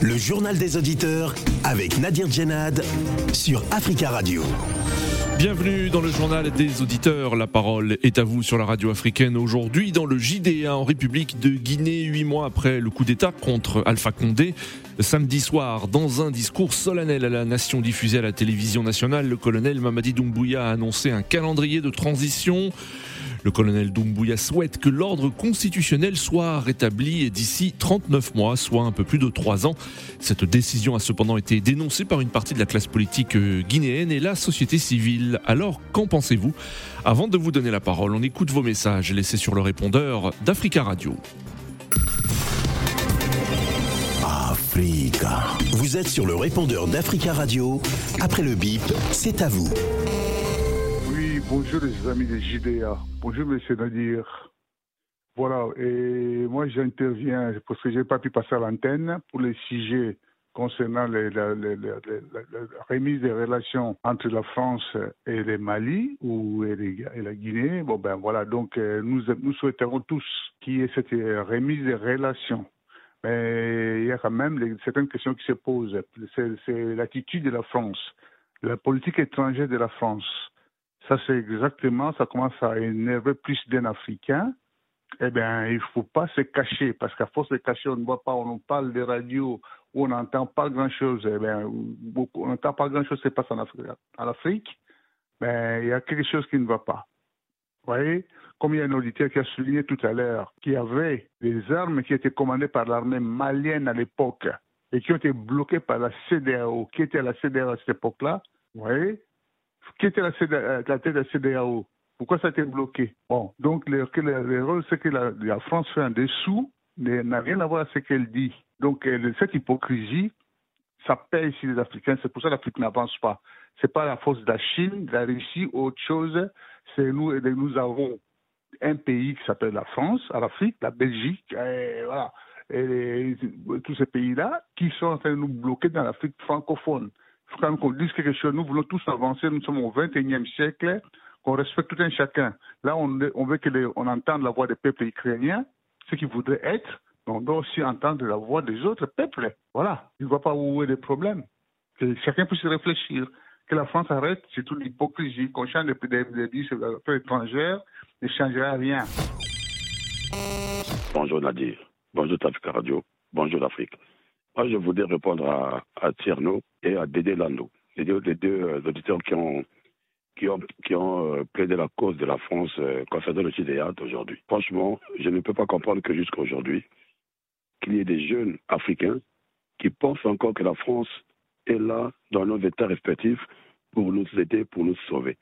Le journal des auditeurs avec Nadir Djenad sur Africa Radio. Bienvenue dans le journal des auditeurs. La parole est à vous sur la radio africaine aujourd'hui dans le JDA en République de Guinée, huit mois après le coup d'État contre Alpha Condé. Samedi soir, dans un discours solennel à la nation diffusé à la télévision nationale, le colonel Mamadi Doumbouya a annoncé un calendrier de transition. Le colonel Doumbouya souhaite que l'ordre constitutionnel soit rétabli d'ici 39 mois, soit un peu plus de 3 ans. Cette décision a cependant été dénoncée par une partie de la classe politique guinéenne et la société civile. Alors, qu'en pensez-vous? Avant de vous donner la parole, on écoute vos messages laissés sur le répondeur d'Africa Radio. Africa. Vous êtes sur le répondeur d'Africa Radio. Après le bip, c'est à vous. Oui, bonjour les amis de JDA. Bonjour monsieur Nadir. Voilà, et moi j'interviens parce que je n'ai pas pu passer à l'antenne pour les sujets concernant la, remise des relations entre la France et le Mali ou et, les- la Guinée. Bon ben voilà, donc euh, nous, nous souhaiterons tous qu'il y ait cette euh, remise des relations. Mais il y a quand même les- certaines questions qui se posent. C'est l'attitude de la France, la politique étrangère de la France. Ça, c'est exactement, ça commence à énerver plus d'un Africain. Eh bien, il ne faut pas se cacher, parce qu'à force de cacher, on ne voit pas, on parle des radios, on n'entend pas grand-chose. Eh bien, on n'entend pas grand-chose qui se passe en Afrique. Il y a quelque chose qui ne va pas. Vous voyez? Comme il y a un auditeur qui a souligné tout à l'heure qu'il y avait des armes qui étaient commandées par l'armée malienne à l'époque et qui ont été bloquées par la CDAO. Qui était la CDAO à cette époque-là Vous voyez? Qui était la, CDAO, la tête de la CDAO Pourquoi ça a été bloqué? Bon, donc l'erreur, c'est que la, France fait en dessous n'est- n'a rien à voir avec ce qu'elle dit. Donc euh, cette hypocrisie, ça paye ici les Africains. C'est pour ça que l'Afrique n'avance pas. C'est pas la force de la Chine, de la Russie, ou autre chose. C'est nous, avons un pays qui s'appelle la France, à l'Afrique, la Belgique, et voilà, tous ces pays-là qui sont en train de nous bloquer dans l'Afrique francophone. Il faut quand même qu'on dise quelque chose. Nous voulons tous avancer. Nous sommes au 21e siècle, qu'on respecte tout un chacun. Là, on, veut que les- on entende la voix des peuples ukrainiens, ce qu'ils voudraient être. Mais on doit aussi entendre la voix des autres peuples. Voilà. Il ne voit pas où est le problème. Que chacun puisse réfléchir. Que la France arrête, c'est toute l'hypocrisie. Qu'on change des des- des ne changera rien. Bonjour Nadir, bonjour Africa Radio, bonjour l'Afrique. Moi, je voudrais répondre à, à Tierno et à Dédé Lando, les deux, euh, auditeurs qui ont, qui euh, plaidé la cause de la France euh, concernant le JDA d'aujourd'hui. Franchement, je ne peux pas comprendre que jusqu'à aujourd'hui, qu'il y ait des jeunes Africains qui pensent encore que la France est là dans nos États respectifs pour nous aider, pour nous sauver.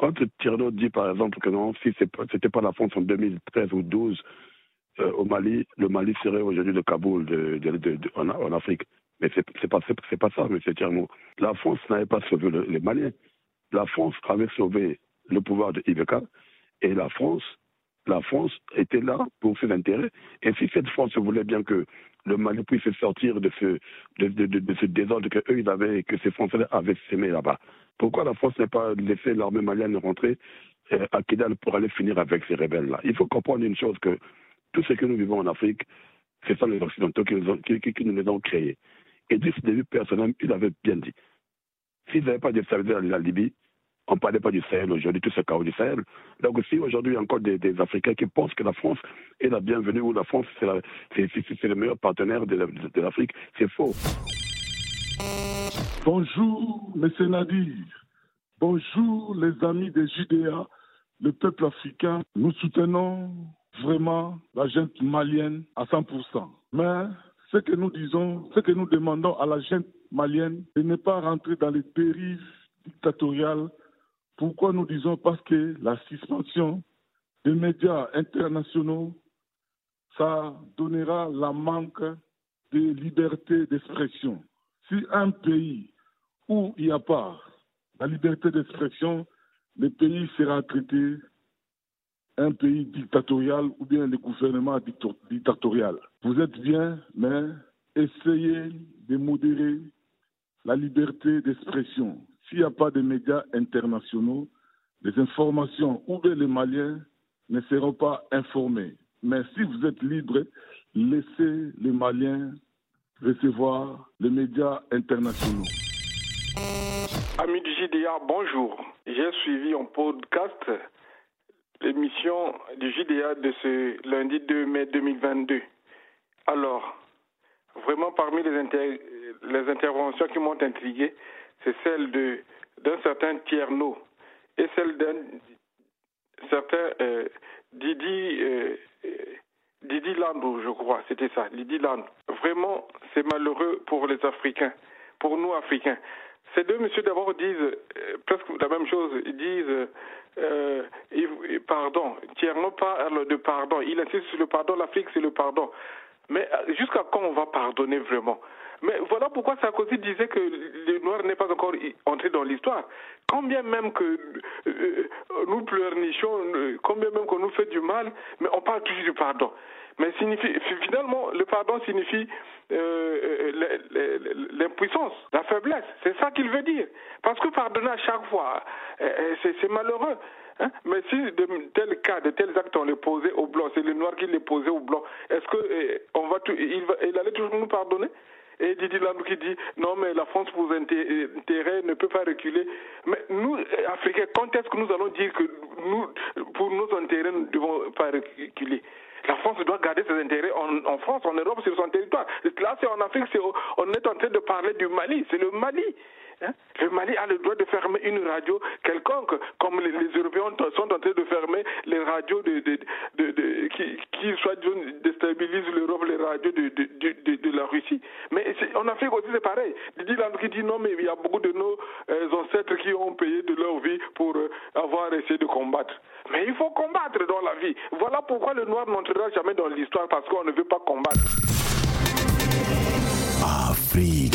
Quand Tierno dit par exemple que non, si ce n'était pas la France en 2013 ou 2012 euh, au Mali, le Mali serait aujourd'hui le Kaboul de, en, Afrique. Mais c'est c'est pas, pas ça, M. Tierno. La France n'avait pas sauvé le- les Maliens. La France avait sauvé le pouvoir de Ibeka et la France, la France était là pour ses intérêts. Et si cette France voulait bien que le Mali puisse sortir de ce, de, ce désordre que eux ils avaient, que ces Français avaient sémé là-bas, pourquoi la France n'a pas laissé l'armée malienne rentrer euh, à Kidal pour aller finir avec ces rebelles-là? Il faut comprendre une chose que tout ce que nous vivons en Afrique, c'est ça les Occidentaux qui nous, ont, les ont créés. Et dès ce début personnel, il avait bien dit. S'ils n'avaient pas déstabilisé la, Libye, on ne parlait pas du Sahel aujourd'hui, tout ce chaos du Sahel. Donc si aujourd'hui il y a encore des, Africains qui pensent que la France est la bienvenue ou la France c'est le meilleur partenaire de, la- de l'Afrique, c'est faux. Bonjour, Monsieur Nadir. Bonjour, les amis des JDA, le peuple africain. Nous soutenons vraiment la gente malienne à 100%. Mais ce que nous disons, ce que nous demandons à la gente malienne, de ne pas rentrer dans les dérives dictatoriales. Pourquoi nous disons Parce que la suspension des médias internationaux, ça donnera la manque de liberté d'expression. Si un pays où il n'y a pas la liberté d'expression, le pays sera traité un pays dictatorial ou bien le gouvernement dictatorial. Vous êtes bien, mais essayez de modérer la liberté d'expression. S'il n'y a pas de médias internationaux, les informations ou bien les Maliens ne seront pas informés. Mais si vous êtes libre, laisser les Maliens recevoir les médias internationaux. Amis du JDA, bonjour. J'ai suivi en podcast l'émission du JDA de ce lundi 2 mai 2022. Alors, vraiment parmi les, les interventions qui m'ont intrigué, c'est celle d'un certain Tierno et celle d'un certain euh, Didi, euh, Didi Lando, je crois, c'était ça, Didi Lando. Vraiment, c'est malheureux pour les Africains, pour nous Africains. Ces deux messieurs d'abord disent euh, presque la même chose. Ils disent euh, pardon. Tierno parle de pardon. Il insiste sur le pardon. L'Afrique, c'est le pardon. Mais euh, jusqu'à quand on va pardonner vraiment? Mais voilà pourquoi Sarkozy disait que le noir n'est pas encore entré dans l'histoire. Combien même que euh, nous pleurnichons, combien même qu'on nous fait du mal, mais on parle toujours du pardon. Mais signifie, finalement, le pardon signifie euh, l'impuissance, la faiblesse. C'est ça qu'il veut dire. Parce que pardonner à chaque fois, c'est malheureux. Hein? Mais si de tels cas, de tels actes, on les posait au blanc, c'est le noir qui les posait au blanc, est-ce que on va, il, va, il allait toujours nous pardonner? Et Didi Landou qui dit non mais la France pour intérêt ne peut pas reculer. Mais nous, Africains, quand est-ce que nous allons dire que nous, pour nos intérêts, nous ne devons pas reculer? La France doit garder ses intérêts en, en France, en Europe, sur son territoire. Là, c'est en Afrique, on est en train de parler du Mali. C'est le Mali. Hein? Le Mali a le droit de fermer une radio quelconque, comme les, Européens sont en train de fermer les radios de, qui, qui soit déstabilisent l'Europe, les radios de, la Russie. Mais en Afrique aussi c'est pareil. Didi qui dit non, mais il y a beaucoup de nos euh, ancêtres qui ont payé de leur vie pour euh, avoir essayé de combattre. Mais il faut combattre dans la vie. Voilà pourquoi le noir n'entrera jamais dans l'histoire parce qu'on ne veut pas combattre.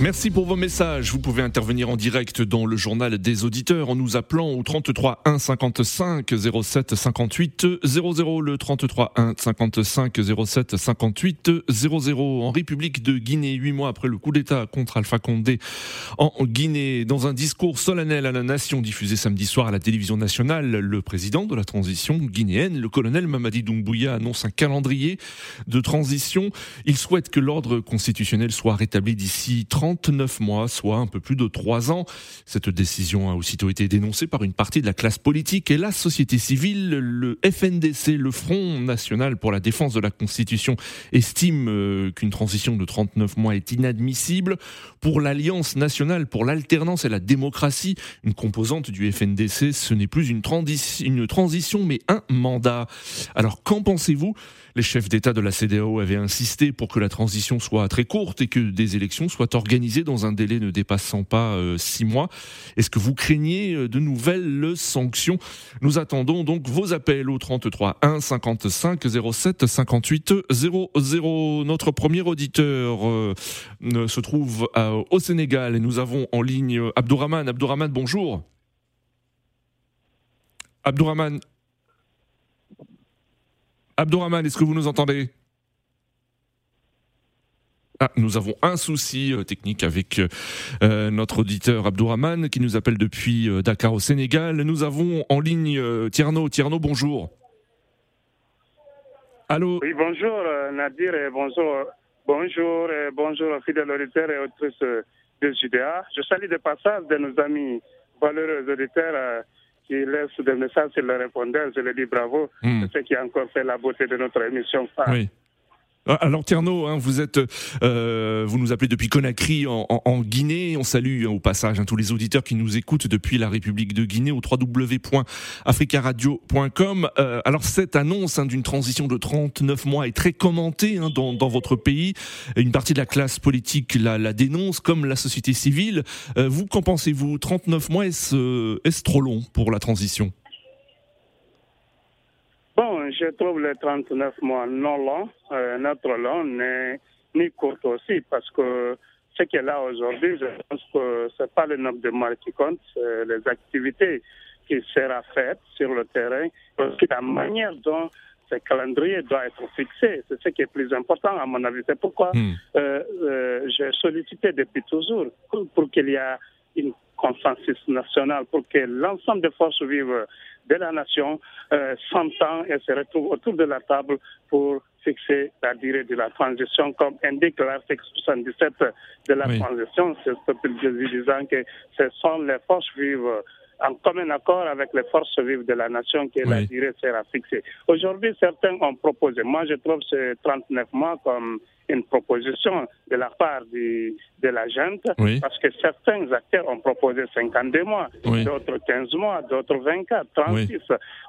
Merci pour vos messages. Vous pouvez intervenir en direct dans le journal des auditeurs en nous appelant au 33 1 55 07 58 00 le 33 1 55 07 58 00 en République de Guinée huit mois après le coup d'État contre Alpha Condé en Guinée. Dans un discours solennel à la nation diffusé samedi soir à la télévision nationale le président de la transition guinéenne le colonel Mamadi Doumbouya annonce un calendrier de transition. Il souhaite que l'ordre constitutionnel soit rétabli d'ici 30 39 mois, soit un peu plus de 3 ans. Cette décision a aussitôt été dénoncée par une partie de la classe politique et la société civile. Le FNDC, le Front National pour la défense de la Constitution, estime euh, qu'une transition de 39 mois est inadmissible. Pour l'Alliance nationale pour l'alternance et la démocratie, une composante du FNDC, ce n'est plus une, une transition mais un mandat. Alors qu'en pensez-vous? Les chefs d'État de la CDAO avaient insisté pour que la transition soit très courte et que des élections soient organisées dans un délai ne dépassant pas euh, six mois. Est-ce que vous craignez euh, de nouvelles sanctions? Nous attendons donc vos appels au 33 1 55 07 58 00. Notre premier auditeur euh, se trouve au Sénégal et nous avons en ligne Abdourahman. Abdourahman, bonjour. Abdourahman. Abdourahman, est-ce que vous nous entendez? Ah, nous avons un souci euh, technique avec euh, euh, notre auditeur Abdourahman qui nous appelle depuis Dakar au Sénégal. Nous avons en ligne Tierno. Tierno, bonjour. Allô? Oui, bonjour Nadir et bonjour. Bonjour et bonjour fidèles auditeurs et autrices de JDA. Je salue de passage de nos amis valeureux auditeurs qui laissent des messages sur le répondeur. Je leur dis bravo. C'est ce qui a encore fait la beauté de notre émission. Oui. Ah, alors Tierno, hein, vous êtes, euh, vous nous appelez depuis Conakry en, Guinée. On salue hein, au passage hein, tous les auditeurs qui nous écoutent depuis la République de Guinée au www.africaradio.com. Euh, alors cette annonce d'une transition de 39 mois est très commentée dans, votre pays. Une partie de la classe politique la, dénonce, comme la société civile. Euh, vous, qu'en pensez-vous? 39 mois, est-ce trop long pour la transition? Je trouve les 39 mois non longs, euh, notre long, ni court aussi, parce que ce est là aujourd'hui, je pense que ce n'est pas le nombre de mois qui compte, c'est les activités qui seront faites sur le terrain, aussi la manière dont ce calendrier doit être fixé. C'est ce qui est plus important, à mon avis. C'est pourquoi hmm. euh, euh, j'ai sollicité depuis toujours pour, qu'il y ait consensus national pour que l'ensemble des forces vives de la nation euh, s'entendent et se retrouvent autour de la table pour fixer la durée de la transition, comme indique l'article 77 de la transition, c'est ce disant que ce sont les forces vives en commun accord avec les forces vives de la nation que la durée sera fixée. Aujourd'hui, certains ont proposé, moi je trouve ces 39 mois comme une proposition de la part de la gente, parce que certains acteurs ont proposé 52 mois, d'autres 15 mois, d'autres 24, 36.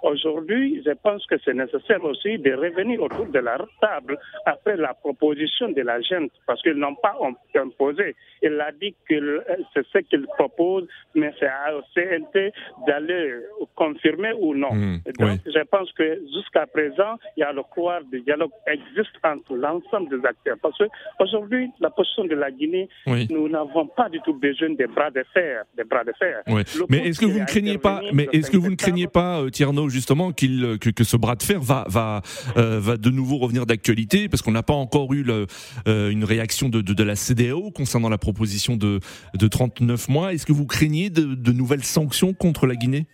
Aujourd'hui, je pense que c'est nécessaire aussi de revenir autour de la table après la proposition de la gente, parce qu'ils n'ont pas imposé. Il a dit que c'est ce qu'il propose, mais c'est à CNT d'aller confirmer ou non. Hmm. Donc, je pense que jusqu'à présent, il y a le couloir de dialogue existe entre l'ensemble des acteurs. Parce qu'aujourd'hui, la position de la Guinée, nous n'avons pas du tout besoin des bras de fer. Des bras de fer. Mais est-ce que vous ne craignez pas, mais est-ce que vous ne craignez pas, euh, Tierno, justement, qu'il, euh, que, ce bras de fer va, va, euh, va de nouveau revenir d'actualité? Parce qu'on n'a pas encore eu le, une réaction de, de, la CDAO concernant la proposition de, de 39 mois. Est-ce que vous craignez de, de nouvelles sanctions contre la Guinée?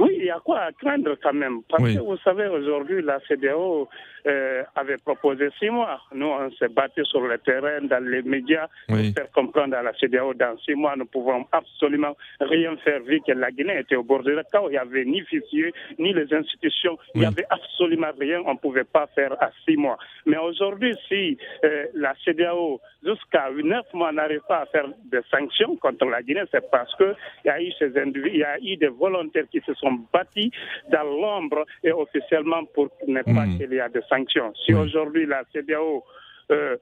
Oui, il y a quoi craindre quand même? Parce que vous savez, aujourd'hui, la CDAO euh, avait proposé six mois. Nous, on s'est battu sur le terrain, dans les médias, pour faire comprendre à la CDAO, dans six mois, nous pouvons absolument rien faire, vu que la Guinée était au bord de la chaos. Il n'y avait ni fichier, ni les institutions. Il n'y avait absolument rien. On ne pouvait pas faire à six mois. Mais aujourd'hui, si euh, la CDAO, jusqu'à neuf mois, n'arrive pas à faire des sanctions contre la Guinée, c'est parce qu'il y a eu ces individus, il y a eu des volontaires qui se sont bâtis dans l'ombre et officiellement pour ne pas hmm. qu'il y ait des sanctions si aujourd'hui la CDAO euh,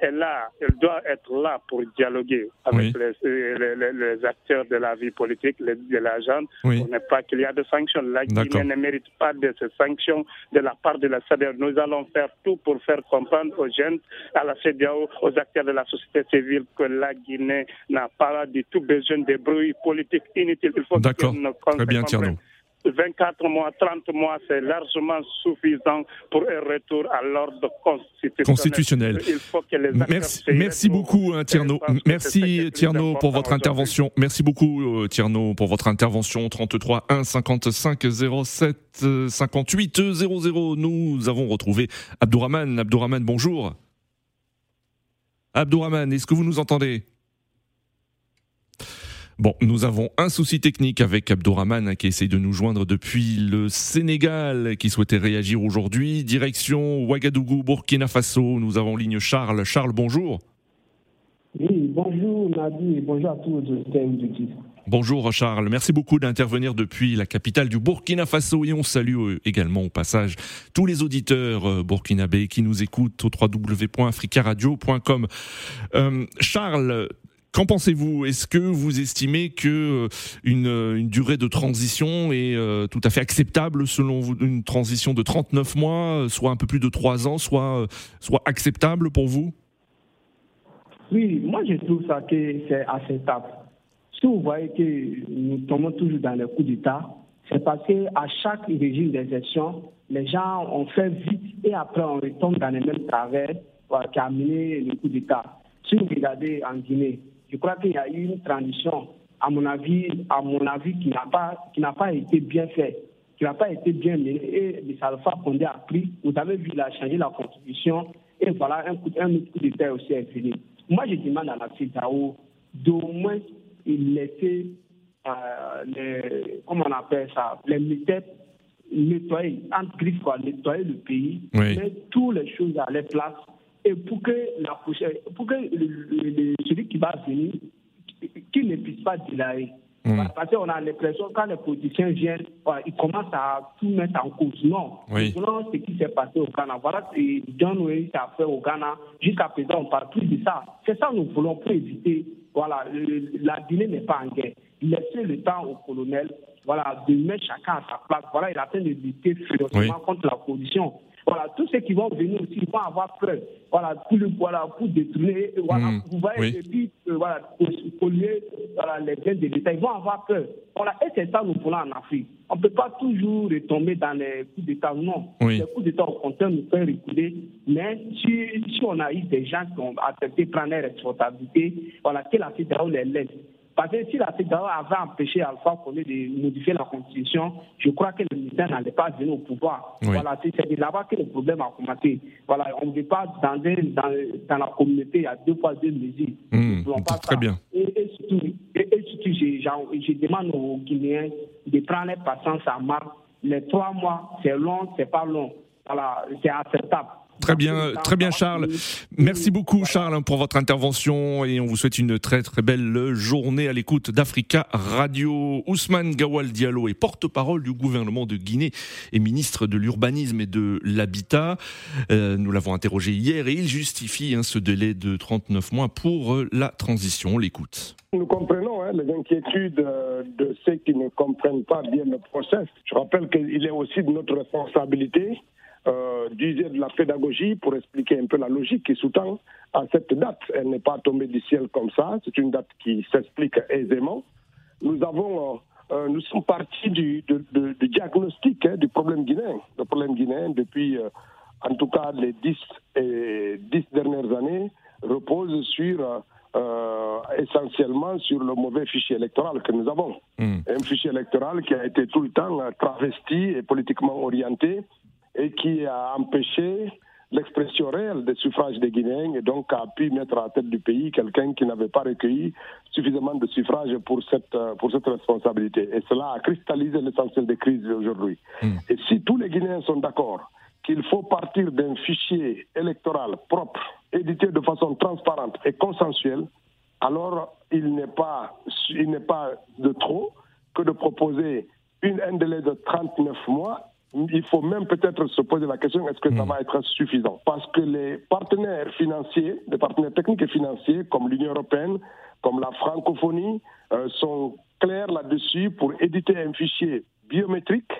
est là, elle doit être là pour dialoguer avec les, acteurs de la vie politique, les, de la pour ne pas qu'il y ait de sanctions. La Guinée ne mérite pas de ces sanctions de la part de la CDAO. Nous allons faire tout pour faire comprendre aux jeunes, à la CDAO, aux acteurs de la société civile que la Guinée n'a pas du tout besoin de bruit politique inutile. Il faut D'accord. Très bien, Tierno. 24 mois, 30 mois, c'est largement suffisant pour un retour à l'ordre constitutionnel. Il faut que les merci, merci beaucoup, hein, Tierno. Merci, Tierno, pour votre intervention. Merci beaucoup, euh, Tierno, pour votre intervention. 33 1 55 07 58 00. Nous avons retrouvé Abdourahman. Abdourahman, bonjour. Abdourahman, est-ce que vous nous entendez? Bon, nous avons un souci technique avec Abdourahman qui essaye de nous joindre depuis le Sénégal, qui souhaitait réagir aujourd'hui. Direction Ouagadougou, Burkina Faso. Nous avons ligne Charles. Charles, bonjour. Oui, bonjour Nadi et bonjour à tous les Bonjour Charles, merci beaucoup d'intervenir depuis la capitale du Burkina Faso et on salue euh, également au passage tous les auditeurs euh, burkinabés qui nous écoutent au www.africaradio.com. Euh, Charles, Qu'en pensez-vous? Est-ce que vous estimez que euh, une, une durée de transition est euh, tout à fait acceptable selon vous? Une transition de 39 mois, soit un peu plus de 3 ans, soit, euh, soit acceptable pour vous? Oui, moi je trouve ça que c'est acceptable. Si vous voyez que nous tombons toujours dans le coup d'État, c'est parce qu'à chaque régime d'élection, les gens ont fait vite et après on retombe dans les mêmes travers qui a mené le coup d'État. Si vous regardez en Guinée, je crois qu'il y a eu une transition, à mon avis, à mon avis qui n'a pas, qui n'a pas été bien faite, qui n'a pas été bien menée. Et le Salfa Condé a pris, vous avez vu, il a changé la constitution, et voilà, un coup, un autre coup d'État aussi est fini. Moi, je demande à la CIDAO d'au moins laisser, euh, les, comment on appelle ça, les militaires nettoyer, entre griffes, quoi, nettoyer le pays, mettre toutes les choses à leur place et pour que, la prochaine, pour que celui qui va venir, qu'il ne puisse pas dilayer. Hmm. Parce qu'on a l'impression quand les politiciens viennent, ils commencent à tout mettre en cause. Non. Oui. Ce qui s'est passé au Ghana, voilà ce que John Wayne a fait au Ghana. Jusqu'à présent, on parle plus de ça. C'est ça que nous voulons pour éviter. Voilà, la Guinée n'est pas en guerre. Laissez le temps au colonel voilà, de mettre chacun à sa place. Voilà, il a de lutter férocement contre la position. Voilà, tous ceux qui vont venir aussi vont avoir peur, voilà, pour, voilà, pour détourner, voilà, mmh. vous voyez, oui. depuis, euh, voilà, polluer voilà, les biens de l'État, ils vont avoir peur. Voilà, et c'est ça nous voulons en Afrique. On ne peut pas toujours retomber dans les coups d'État, non. Oui. Les coups d'État, au contraire, nous fait reculer. Mais si, si on a eu des gens qui ont accepté de prendre les responsabilités, voilà, que la CEDEAO les laisse. Parce que si la CEDEAO avait empêché Alpha Condé de modifier la Constitution, je crois que le ministère n'allait pas venir au pouvoir. Oui. Voilà, c'est de là-bas que le problème a commencé. Voilà, on ne veut pas dans, un, dans, dans, la communauté, il y a deux fois deux mesures. Mmh, pas très ça. bien. Et, et surtout, et, et surtout je, je, demande aux Guinéens de prendre patience à marque. Les trois mois, c'est long, c'est pas long. Voilà, c'est acceptable. Très bien, très bien Charles. Merci beaucoup Charles pour votre intervention et on vous souhaite une très très belle journée à l'écoute d'Africa Radio. Ousmane Gawal Diallo est porte-parole du gouvernement de Guinée et ministre de l'urbanisme et de l'habitat. Euh, nous l'avons interrogé hier et il justifie hein, ce délai de 39 mois pour euh, la transition. On l'écoute. Nous comprenons hein, les inquiétudes euh, de ceux qui ne comprennent pas bien le process. Je rappelle qu'il est aussi de notre responsabilité euh, d'user de la pédagogie pour expliquer un peu la logique qui sous-tend à cette date. Elle n'est pas tombée du ciel comme ça, c'est une date qui s'explique aisément. Nous avons, euh, nous sommes partis du, de, de, du diagnostic hein, du problème guinéen. Le problème guinéen, depuis euh, en tout cas les dix, et, dix dernières années, repose sur euh, essentiellement sur le mauvais fichier électoral que nous avons. Mmh. Un fichier électoral qui a été tout le temps travesti et politiquement orienté et qui a empêché l'expression réelle des suffrages des Guinéens et donc a pu mettre à la tête du pays quelqu'un qui n'avait pas recueilli suffisamment de suffrages pour cette, pour cette responsabilité. Et cela a cristallisé l'essentiel des crises aujourd'hui. Mmh. Et si tous les Guinéens sont d'accord qu'il faut partir d'un fichier électoral propre, édité de façon transparente et consensuelle, alors il n'est pas, il n'est pas de trop que de proposer une, un délai de 39 mois il faut même peut-être se poser la question est-ce que ça va être suffisant? Parce que les partenaires financiers, les partenaires techniques et financiers, comme l'Union européenne, comme la francophonie, euh, sont clairs là-dessus pour éditer un fichier biométrique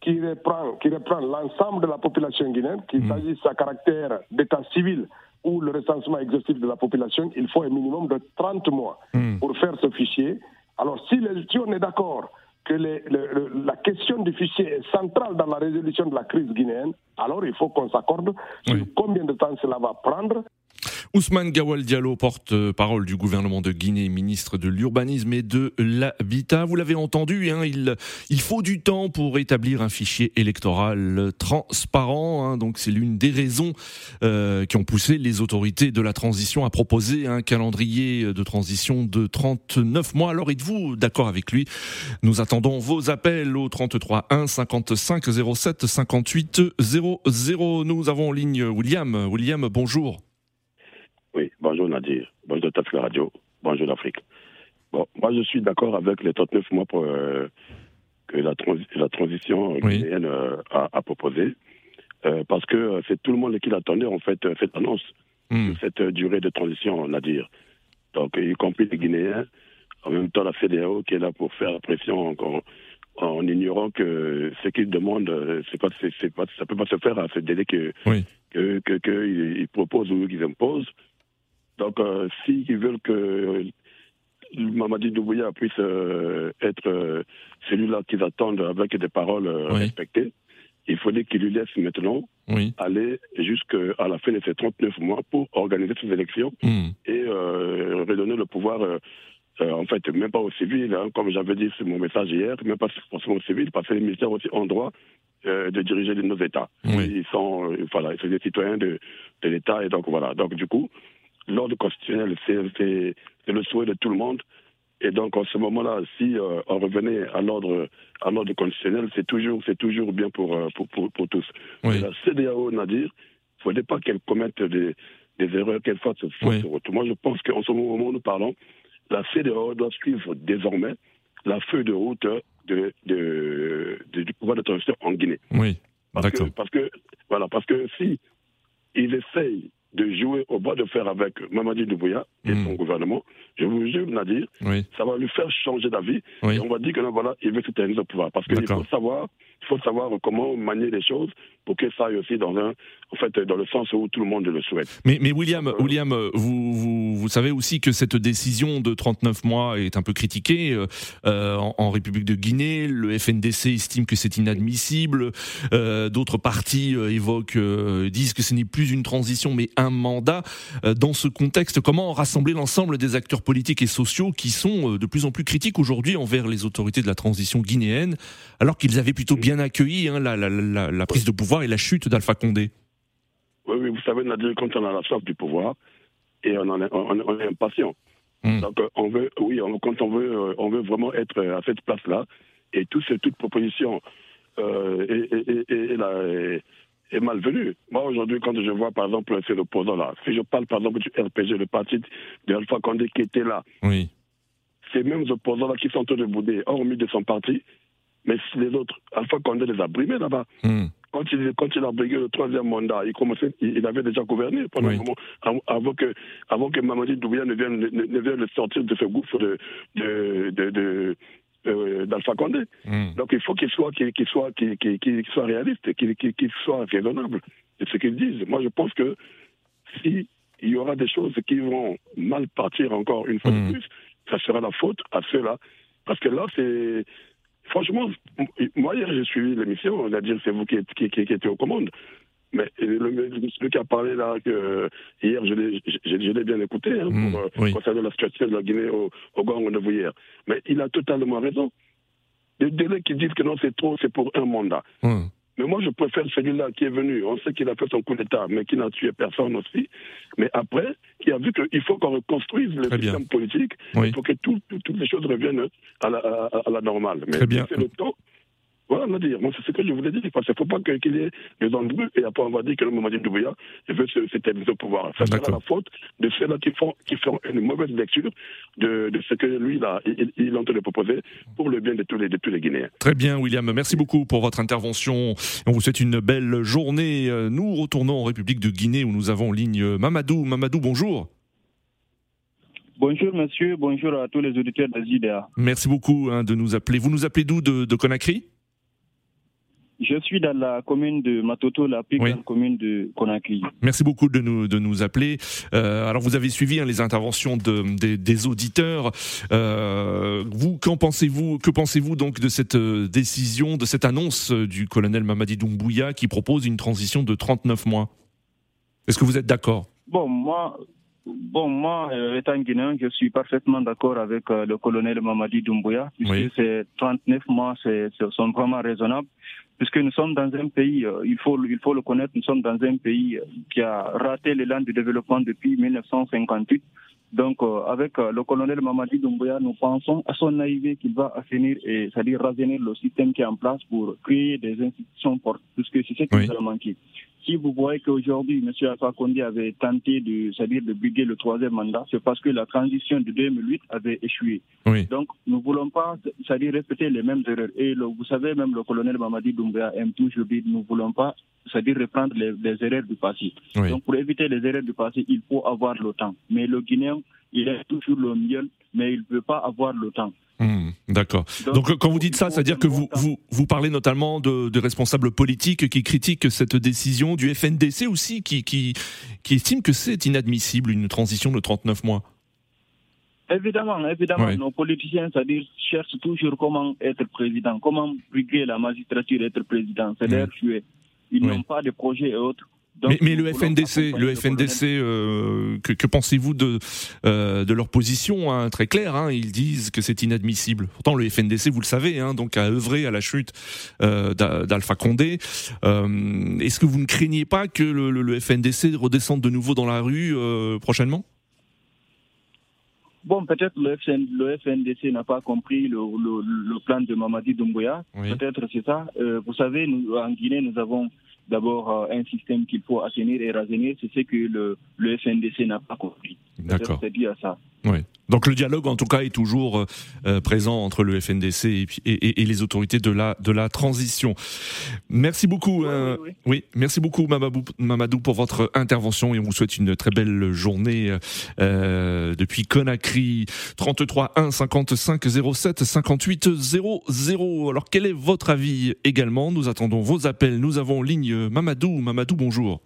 qui reprend, qui reprend l'ensemble de la population guinéenne, qu'il mmh. s'agisse à caractère d'état civil ou le recensement exhaustif de la population, il faut un minimum de 30 mois mmh. pour faire ce fichier. Alors si, les, si on est d'accord que les, le, la question du fichier est centrale dans la résolution de la crise guinéenne, alors il faut qu'on s'accorde sur combien de temps cela va prendre. Ousmane Gawal Diallo, porte-parole du gouvernement de Guinée, ministre de l'Urbanisme et de l'Habitat. Vous l'avez entendu, hein, il, il faut du temps pour établir un fichier électoral transparent. Hein, donc c'est l'une des raisons euh, qui ont poussé les autorités de la transition à proposer un calendrier de transition de 39 mois. Alors êtes-vous d'accord avec lui? Nous attendons vos appels au 33 1 55 07 58 00. Nous avons en ligne William. William, bonjour. Oui, bonjour Nadir, bonjour Tafla Radio, bonjour l'Afrique. Bon, moi je suis d'accord avec les 39 mois pour, euh, que la, transi la transition guinéenne euh, a, a proposé, euh, parce que c'est tout le monde qui l'attendait en fait, cette annonce, de cette durée de transition, Nadir. Donc, y compris les Guinéens, en même temps la CDAO qui est là pour faire pression en, en ignorant que ce qu'ils demandent, c'est pas, c'est, c'est pas, ça peut pas se faire à ce délai que, Oui. que, que, que ils ils proposent ou qu'ils imposent. Donc, euh, s'ils veulent que Mamadi Doumbouya puisse euh, être euh, celui-là qu'ils attendent avec des paroles euh, Oui. respectées, il faudrait qu'ils lui laissent maintenant Oui. aller jusqu'à la fin de ces 39 mois pour organiser ces élections Hmm. et redonner le pouvoir, euh, en fait, même pas aux civils, hein, comme j'avais dit sur mon message hier, même pas forcément aux civils, parce que les militaires aussi ont droit euh, de diriger nos États. Oui. Ils sont, euh, voilà, ils sont des citoyens de, de l'État, et donc voilà. Donc du coup, l'ordre constitutionnel, c'est le souhait de tout le monde. Et donc, en ce moment-là, si euh, on revenait à l'ordre à l'ordre constitutionnel, c'est toujours c'est toujours bien pour euh, pour, pour, pour tous. Oui. La CDAO, Nadir, il ne faudrait pas qu'elle commette des, des erreurs, qu'elle fasse Oui. route. Moi, je pense qu'en ce moment où nous parlons, la CDAO doit suivre désormais la feuille de route de, de, de- du pouvoir de transition en Guinée. Oui. Parce D'accord. que, parce que voilà, parce que si il essaye de jouer au bras de fer avec Mamadi Doumbouya et Mm. son gouvernement, je vous jure, Nadir, Oui. ça va lui faire changer d'avis. Oui. Et on va dire que non, voilà, il veut s'éterniser au pouvoir. Parce qu'il faut savoir faut savoir comment manier les choses pour que ça aille aussi dans un, en fait, dans le sens où tout le monde le souhaite. Mais, mais William, William, vous, vous, vous, savez aussi que cette décision de 39 mois est un peu critiquée euh, en, en, République de Guinée. Le FNDC estime que c'est inadmissible. Euh, D'autres partis euh, évoquent, euh, disent que ce n'est plus une transition mais un mandat. Euh, dans ce contexte, comment rassembler l'ensemble des acteurs politiques et sociaux qui sont de plus en plus critiques aujourd'hui envers les autorités de la transition guinéenne, alors qu'ils avaient plutôt bien accueilli hein, la, la, la, la, prise de pouvoir et la chute d'Alpha Condé Oui, oui, vous savez, Nadir, quand on a la soif du pouvoir et on, en est, on, on est impatient. Mmh. Donc, on veut, oui, on, quand on veut, on veut vraiment être à cette place-là, et tout, toute proposition euh, est malvenue. Moi, aujourd'hui, quand je vois, par exemple, ces opposants-là, si je parle, par exemple, du RPG, le parti de Alpha Condé qui était là, oui. ces mêmes opposants-là qui sont en train de bouder, hormis de son parti, mais les autres, Alpha Condé les a brimés là-bas. Mmh. Quand il, quand il a brigué le troisième mandat, il, commençait, il avait déjà gouverné pendant oui. un moment, avant que, avant que Mamadi Doumbouya ne vienne, ne, ne vienne sortir de ce gouffre de, de, de, de euh, d'Alpha Condé. Mm. Donc il faut qu'il soit, qu'il qu soit, qu qu soit réaliste, qu'il qu soit raisonnable. C'est ce qu'ils disent. Moi, je pense que s'il y aura des choses qui vont mal partir encore une fois Mm. de plus, ça sera la faute à ceux-là. Parce que là, c'est. Franchement, moi, hier, j'ai suivi l'émission, on va dire c'est vous qui, qui, qui, qui étiez aux commandes. Mais le, celui qui a parlé là, que hier, je l'ai bien écouté, hein, Mmh, pour, oui. concernant la situation de la Guinée au, au Gang de hier. Mais il a totalement raison. Les délais qui disent que non, c'est trop, c'est pour un mandat. Mmh. Mais moi, je préfère celui-là qui est venu. On sait qu'il a fait son coup d'État, mais qui n'a tué personne aussi. Mais après, qui a vu qu'il faut qu'on reconstruise le Très système bien. politique Oui. pour que tout, tout, toutes les choses reviennent à la, à, à la normale. Mais Très bien. c'est le temps. Voilà, Nadir. Moi, c'est ce que je voulais dire. Parce qu'il ne faut pas qu'il y ait des embrues et après on va dire que le Mamadi Doumbouya veut s'établir au pouvoir. Ça sera la faute de ceux-là qui font une mauvaise lecture de, de ce que lui, là, il, il est en train de proposer pour le bien de tous les, de tous les Guinéens. Très bien, William. Merci beaucoup pour votre intervention. On vous souhaite une belle journée. Nous retournons en République de Guinée où nous avons en ligne Mamadou. Mamadou, bonjour. Bonjour monsieur, bonjour à tous les auditeurs de JDA. Merci beaucoup hein, de nous appeler. Vous nous appelez d'où de, de Conakry? Je suis dans la commune de Matoto, la plus oui. grande commune de Conakry. Merci beaucoup de nous, de nous appeler. Euh, alors, vous avez suivi hein, les interventions de, des, des auditeurs. Euh, vous, qu'en pensez-vous Que pensez-vous donc de cette euh, décision, de cette annonce euh, du colonel Mamadi Doumbouya qui propose une transition de 39 mois? Est-ce que vous êtes d'accord? Bon, moi, Bon, moi, euh, étant guinéen, je suis parfaitement d'accord avec euh, le colonel Mamadi Doumbouya, puisque oui. ces 39 mois c'est, sont vraiment raisonnables, puisque nous sommes dans un pays, euh, il, faut, il faut le connaître, nous sommes dans un pays qui a raté l'élan du développement depuis 1958. Donc, euh, avec euh, le colonel Mamadi Doumbouya, nous pensons à son naïveté qu'il va assainir et, c'est-à-dire rajeunir le système qui est en place pour créer des institutions fortes, puisque c'est ce qui nous a manqué si vous voyez qu'aujourd'hui, M. Alpha Condé avait tenté de, c'est-à-dire de briguer le troisième mandat, c'est parce que la transition de 2008 avait échoué. Oui. Donc, nous ne voulons pas, c'est-à-dire répéter les mêmes erreurs. Et le, vous savez, même le colonel Mamadi Doumbouya aime toujours dire, nous ne voulons pas, c'est-à-dire reprendre les, les, erreurs du passé. Oui. Donc, pour éviter les erreurs du passé, il faut avoir le temps. Mais le Guinéen, il est toujours le mieux, mais il ne peut pas avoir le temps. Mmh, D'accord. Donc, Donc, quand vous dites ça, c'est-à-dire que vous, vous, vous parlez notamment de, de, responsables politiques qui critiquent cette décision, du FNDC aussi, qui, qui, qui estime que c'est inadmissible une transition de 39 mois. Évidemment, évidemment, nos politiciens, c'est-à-dire, cherchent toujours comment être président, comment briguer la magistrature, être président. C'est leur mmh. Ils n'ont pas de projet et autres. Mais, mais le FNDC, le FNDC, euh, que, que pensez-vous de euh, de leur position hein, très claire hein, Ils disent que c'est inadmissible. Pourtant, le FNDC, vous le savez, hein, donc a œuvré à la chute euh, d'Alpha Condé. Est-ce que vous ne craignez pas que le, le, le, FNDC redescende de nouveau dans la rue prochainement? Bon, peut-être le, FN, le FNDC n'a pas compris le, le, plan de Mamadi Doumbouya. Oui. Peut-être c'est ça. Vous savez, nous, en Guinée, nous avons d'abord euh, un système qu'il faut assainir et rajeunir. C'est ce que le, le FNDC n'a pas compris. D'accord. C'est dit à ça. Oui. Donc le dialogue, en tout cas, est toujours euh, euh, présent entre le FNDC et, les autorités de la de la transition. Merci beaucoup. Oui, merci beaucoup, Mamadou, pour votre intervention et on vous souhaite une très belle journée depuis Conakry. 33 1 55 07 58 00. Alors quel est votre avis également? Nous attendons vos appels. Nous avons en ligne Mamadou. Mamadou, bonjour.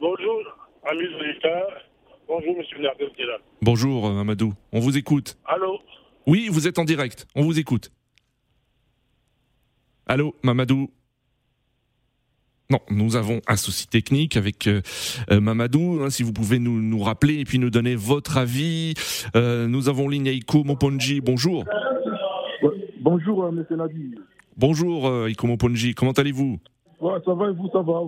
bonjour, amis auditeurs. Bonjour, monsieur Nader Bonjour, euh, Mamadou. On vous écoute. Allô Oui, vous êtes en direct. On vous écoute. Allô, Mamadou non, nous avons un souci technique avec euh, euh, Mamadou. Hein, si vous pouvez nous, nous, rappeler et puis nous donner votre avis. nous avons ligne Aiko Moponji. Bonjour. Bonjour, monsieur Nadi. Bonjour, Aiko Moponji. Comment allez-vous? Ça va et vous, ça va.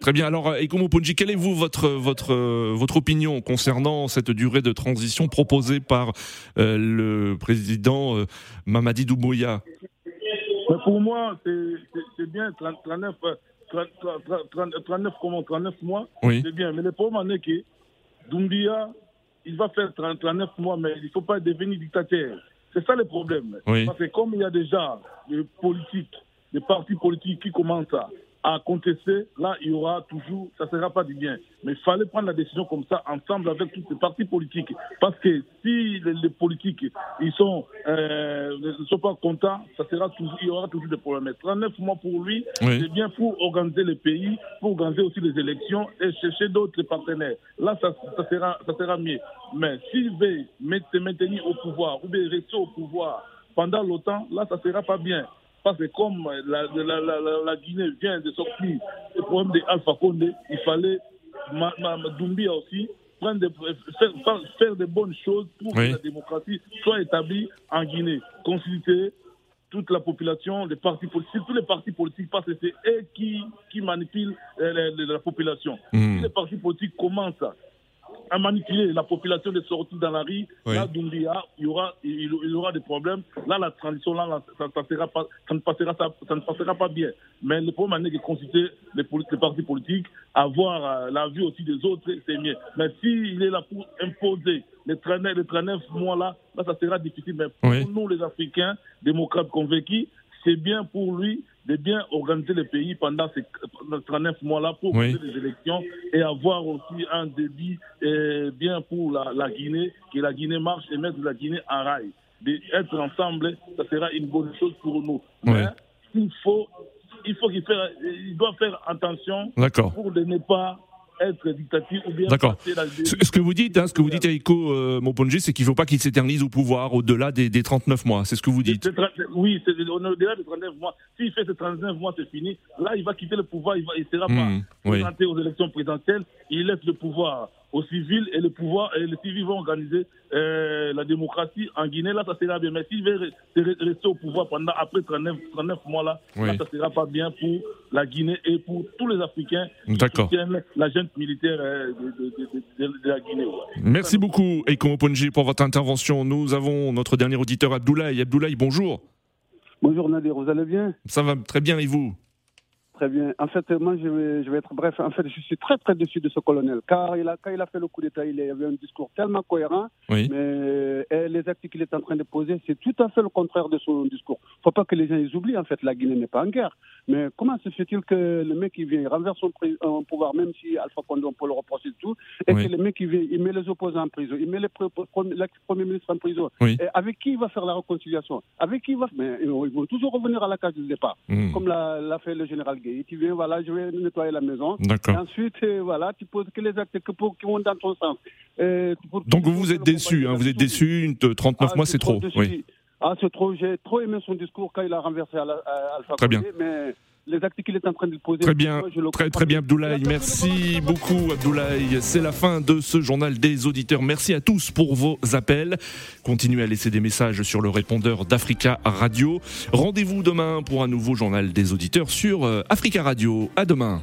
Très bien. Alors, Ekomo Ponji, quelle est vous votre votre votre opinion concernant cette durée de transition proposée par euh, le président euh, Mamadi Doumbouya? Pour moi, c'est bien 39, 39, comment, 39 mois, c'est bien. Mais le problème est que Doumbia, il va faire 39 mois, mais il ne faut pas devenir dictateur. C'est ça le problème. Parce que comme il y a déjà des politiques les partis politiques qui commencent à, contester, là, il y aura toujours, ça ne sera pas du bien. Mais il fallait prendre la décision comme ça, ensemble avec tous les partis politiques. Parce que si les, politiques ils sont, euh, ne sont pas contents, ça sera toujours, il y aura toujours des problèmes. 39 mois pour lui, c'est bien pour organiser le pays, pour organiser aussi les élections et chercher d'autres partenaires. Là, ça, ça, sera, ça sera mieux. Mais s'il veut se maintenir au pouvoir ou bien rester au pouvoir pendant longtemps, là, ça ne sera pas bien. Parce que comme la, la, la, la Guinée vient de sortir du problème de Alpha Condé, il fallait Doumbia aussi prendre faire, faire, de bonnes choses pour que la démocratie soit établie en Guinée. Consulter toute la population, les partis politiques, tous les partis politiques, parce que c'est eux qui, qui manipulent euh, la, population. Mmh. Si les partis politiques commencent à manipuler la population de sortir dans la rue, là, Doumbia, il y aura, il, aura des problèmes. Là, la transition, là, ça, ça, sera pas, ça, ne passera, ça, ça, ne passera pas bien. Mais le problème est de consulter les, les, partis politiques, avoir euh, la vue aussi des autres, c'est mieux. Mais s'il est là pour imposer les 39, les 39 mois là, là, ça sera difficile. Mais pour nous, les Africains, démocrates convaincus, c'est bien pour lui de bien organiser le pays pendant ces 39 mois-là pour faire des élections et avoir aussi un débit euh, bien pour la, Guinée, que la Guinée marche et mettre la Guinée en rail. D'être ensemble, ça sera une bonne chose pour nous. Mais il faut, il faut qu'il il doit faire attention pour ne pas être dictature ou bien D'accord. Ce que vous dites, hein, ce que vous dites, Aiko euh, c'est qu'il ne faut pas qu'il s'éternise au pouvoir au-delà des, des, 39 mois. C'est ce que vous dites. Oui, c'est au-delà des 39 mois. S'il fait ces 39 mois, c'est fini. Là, il va quitter le pouvoir. Il ne sera mmh, pas présenté aux élections présidentielles. Il laisse le pouvoir aux civils et le pouvoir et les civils vont organiser euh, la démocratie en Guinée. Là, ça sera bien. Mais s'il veut rester au pouvoir pendant après 39, 39 mois là, là, ça sera pas bien pour la Guinée et pour tous les Africains qui soutiennent la junte militaire euh, de, de, la Guinée. Merci beaucoup, Eiko Ponji, pour votre intervention. Nous avons notre dernier auditeur, Abdoulaye. Abdoulaye, bonjour. Bonjour Nadir, vous allez bien? Ça va très bien et vous? Très bien. En fait, moi, je vais, je vais être bref. En fait, je suis très, très déçu de ce colonel. Car il a, quand il a fait le coup d'État, il avait un discours tellement cohérent. Mais les actes qu'il est en train de poser, c'est tout à fait le contraire de son discours. Il ne faut pas que les gens ils oublient. En fait, la Guinée n'est pas en guerre. Mais comment se fait-il que le mec, il vient, il renverse son pouvoir, même si Alpha Condé, on peut le reprocher tout, et que le mec, il vient, il met les opposants en prison, il met l'ex-premier ministre en prison. Et avec qui il va faire la réconciliation? Avec qui il va. Mais ils vont toujours revenir à la case du départ, hmm. comme l'a fait le général Gay tu viens, voilà, je vais nettoyer la maison. D'accord. ensuite, euh, voilà, tu poses que les actes que pour, qui vont dans ton sens. Donc vous êtes déçu, hein, vous êtes déçu, 39 ah, mois c'est trop. Oui. Ah, c'est trop, j'ai trop aimé son discours quand il a renversé Alpha Très bien. mais les actes qu'il est en train de poser. Très bien, très, très bien Abdoulaye. Merci beaucoup Abdoulaye. C'est la fin de ce journal des auditeurs. Merci à tous pour vos appels. Continuez à laisser des messages sur le répondeur d'Africa Radio. Rendez-vous demain pour un nouveau journal des auditeurs sur euh, Africa Radio. À demain.